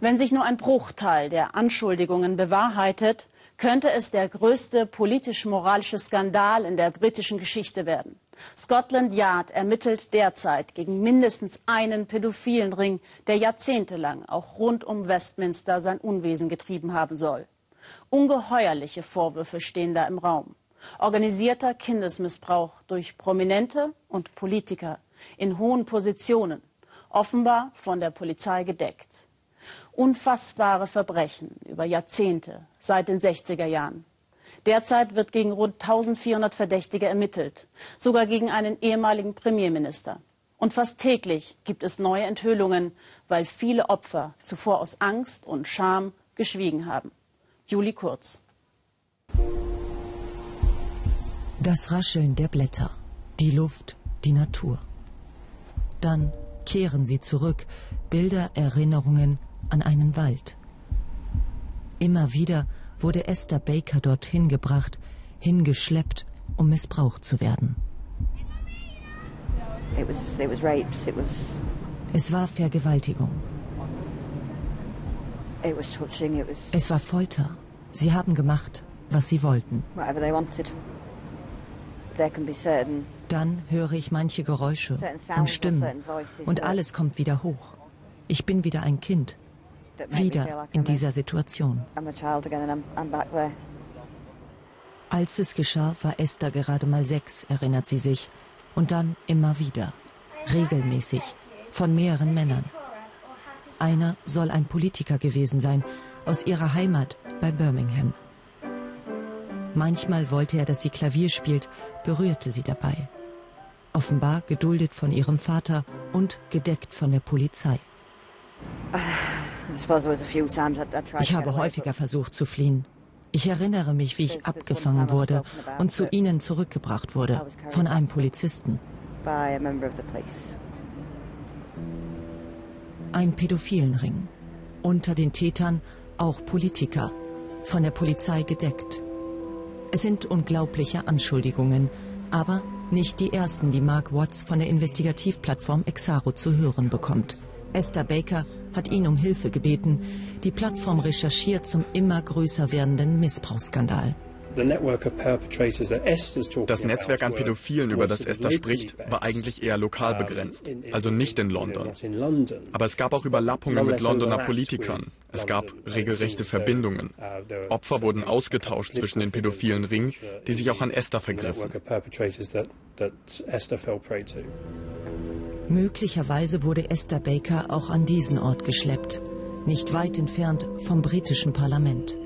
Wenn sich nur ein Bruchteil der Anschuldigungen bewahrheitet, könnte es der größte politisch-moralische Skandal in der britischen Geschichte werden. Scotland Yard ermittelt derzeit gegen mindestens einen pädophilen Ring, der jahrzehntelang auch rund um Westminster sein Unwesen getrieben haben soll. Ungeheuerliche Vorwürfe stehen da im Raum. Organisierter Kindesmissbrauch durch Prominente und Politiker in hohen Positionen, offenbar von der Polizei gedeckt. Unfassbare Verbrechen über Jahrzehnte, seit den 60er Jahren. Derzeit wird gegen rund 1400 Verdächtige ermittelt, sogar gegen einen ehemaligen Premierminister. Und fast täglich gibt es neue Enthüllungen, weil viele Opfer zuvor aus Angst und Scham geschwiegen haben. Juli Kurz. Das Rascheln der Blätter, die Luft, die Natur. Dann kehren sie zurück, Bilder, Erinnerungen an einen Wald. Immer wieder wurde Esther Baker dorthin gebracht, hingeschleppt, um missbraucht zu werden. Es war Vergewaltigung. Es war Folter. Sie haben gemacht, was sie wollten. Dann höre ich manche Geräusche und Stimmen und alles kommt wieder hoch. Ich bin wieder ein Kind, wieder in dieser Situation. Als es geschah, war Esther gerade mal sechs, erinnert sie sich. Und dann immer wieder. Regelmäßig. Von mehreren Männern. Einer soll ein Politiker gewesen sein, aus ihrer Heimat bei Birmingham. Manchmal wollte er, dass sie Klavier spielt, berührte sie dabei. Offenbar geduldet von ihrem Vater und gedeckt von der Polizei. Ich habe häufiger versucht zu fliehen. Ich erinnere mich, wie ich abgefangen wurde und zu ihnen zurückgebracht wurde von einem Polizisten. Ein pädophilen Ring. Unter den Tätern auch Politiker, von der Polizei gedeckt. Es sind unglaubliche Anschuldigungen, aber nicht die ersten, die Mark Watts von der Investigativplattform Exaro zu hören bekommt. Esther Baker hat ihn um Hilfe gebeten. Die Plattform recherchiert zum immer größer werdenden Missbrauchsskandal. Das Netzwerk an Pädophilen, über das Esther spricht, war eigentlich eher lokal begrenzt, also nicht in London. Aber es gab auch Überlappungen mit Londoner Politikern. Es gab regelrechte Verbindungen. Opfer wurden ausgetauscht zwischen den pädophilen Ringen, die sich auch an Esther vergriffen. Möglicherweise wurde Esther Baker auch an diesen Ort geschleppt, nicht weit entfernt vom britischen Parlament,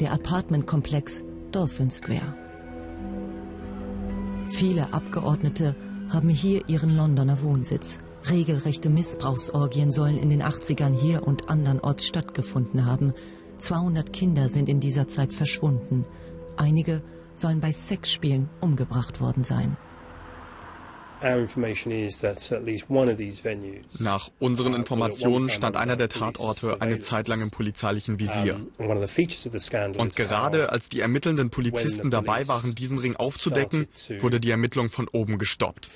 der Apartmentkomplex Dolphin Square. Viele Abgeordnete haben hier ihren Londoner Wohnsitz. Regelrechte Missbrauchsorgien sollen in den 80ern hier und andernorts stattgefunden haben. 200 Kinder sind in dieser Zeit verschwunden. Einige sollen bei Sexspielen umgebracht worden sein. Nach unseren Informationen stand einer der Tatorte eine Zeit lang im polizeilichen Visier. Und gerade als die ermittelnden Polizisten dabei waren, diesen Ring aufzudecken, wurde die Ermittlung von oben gestoppt.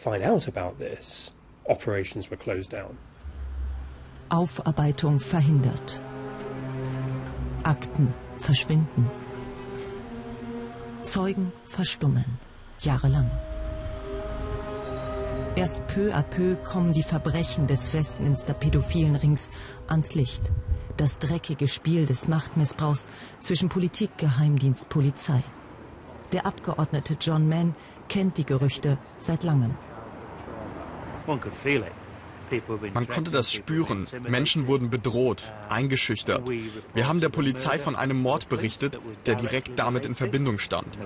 Aufarbeitung verhindert. Akten verschwinden. Zeugen verstummen. Jahrelang. Erst peu à peu kommen die Verbrechen des Westminster pädophilen Rings ans Licht. Das dreckige Spiel des Machtmissbrauchs zwischen Politik, Geheimdienst, Polizei. Der Abgeordnete John Mann kennt die Gerüchte seit langem. One could feel it. Man konnte das spüren. Menschen wurden bedroht, eingeschüchtert. Wir haben der Polizei von einem Mord berichtet, der direkt damit in Verbindung stand.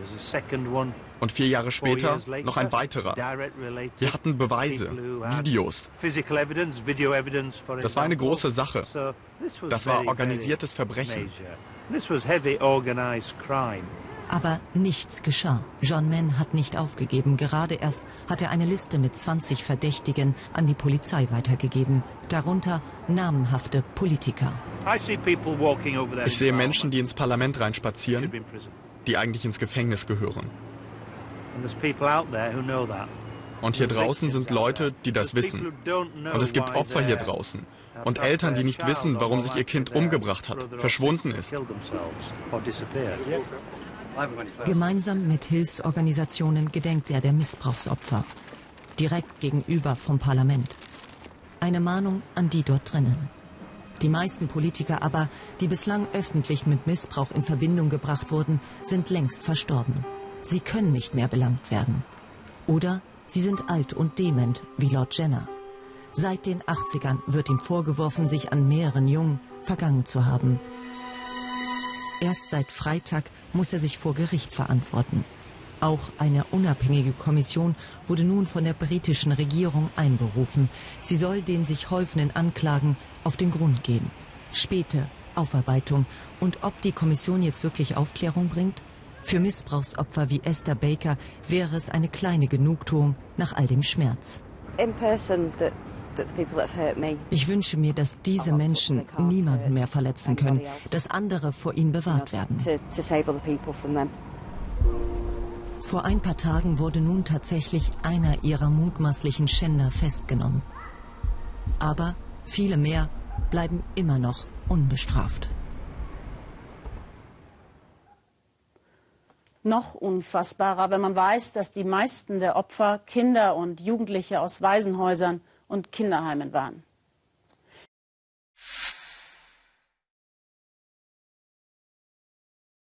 Und vier Jahre später noch ein weiterer. Wir hatten Beweise, Videos. Das war eine große Sache. Das war organisiertes Verbrechen. Aber nichts geschah. John Mann hat nicht aufgegeben. Gerade erst hat er eine Liste mit 20 Verdächtigen an die Polizei weitergegeben. Darunter namenhafte Politiker. Ich sehe Menschen, die ins Parlament reinspazieren, die eigentlich ins Gefängnis gehören. Und hier draußen sind Leute, die das wissen. Und es gibt Opfer hier draußen. Und Eltern, die nicht wissen, warum sich ihr Kind umgebracht hat, verschwunden ist. Gemeinsam mit Hilfsorganisationen gedenkt er der Missbrauchsopfer. Direkt gegenüber vom Parlament. Eine Mahnung an die dort drinnen. Die meisten Politiker aber, die bislang öffentlich mit Missbrauch in Verbindung gebracht wurden, sind längst verstorben. Sie können nicht mehr belangt werden. Oder sie sind alt und dement, wie Lord Jenner. Seit den 80ern wird ihm vorgeworfen, sich an mehreren Jungen vergangen zu haben. Erst seit Freitag muss er sich vor Gericht verantworten. Auch eine unabhängige Kommission wurde nun von der britischen Regierung einberufen. Sie soll den sich häufenden Anklagen auf den Grund gehen. Späte Aufarbeitung und ob die Kommission jetzt wirklich Aufklärung bringt? Für Missbrauchsopfer wie Esther Baker wäre es eine kleine Genugtuung nach all dem Schmerz. Ich wünsche mir, dass diese Menschen niemanden mehr verletzen können, dass andere vor ihnen bewahrt werden. Vor ein paar Tagen wurde nun tatsächlich einer ihrer mutmaßlichen Schänder festgenommen. Aber viele mehr bleiben immer noch unbestraft. Noch unfassbarer, wenn man weiß, dass die meisten der Opfer Kinder und Jugendliche aus Waisenhäusern und Kinderheimen waren.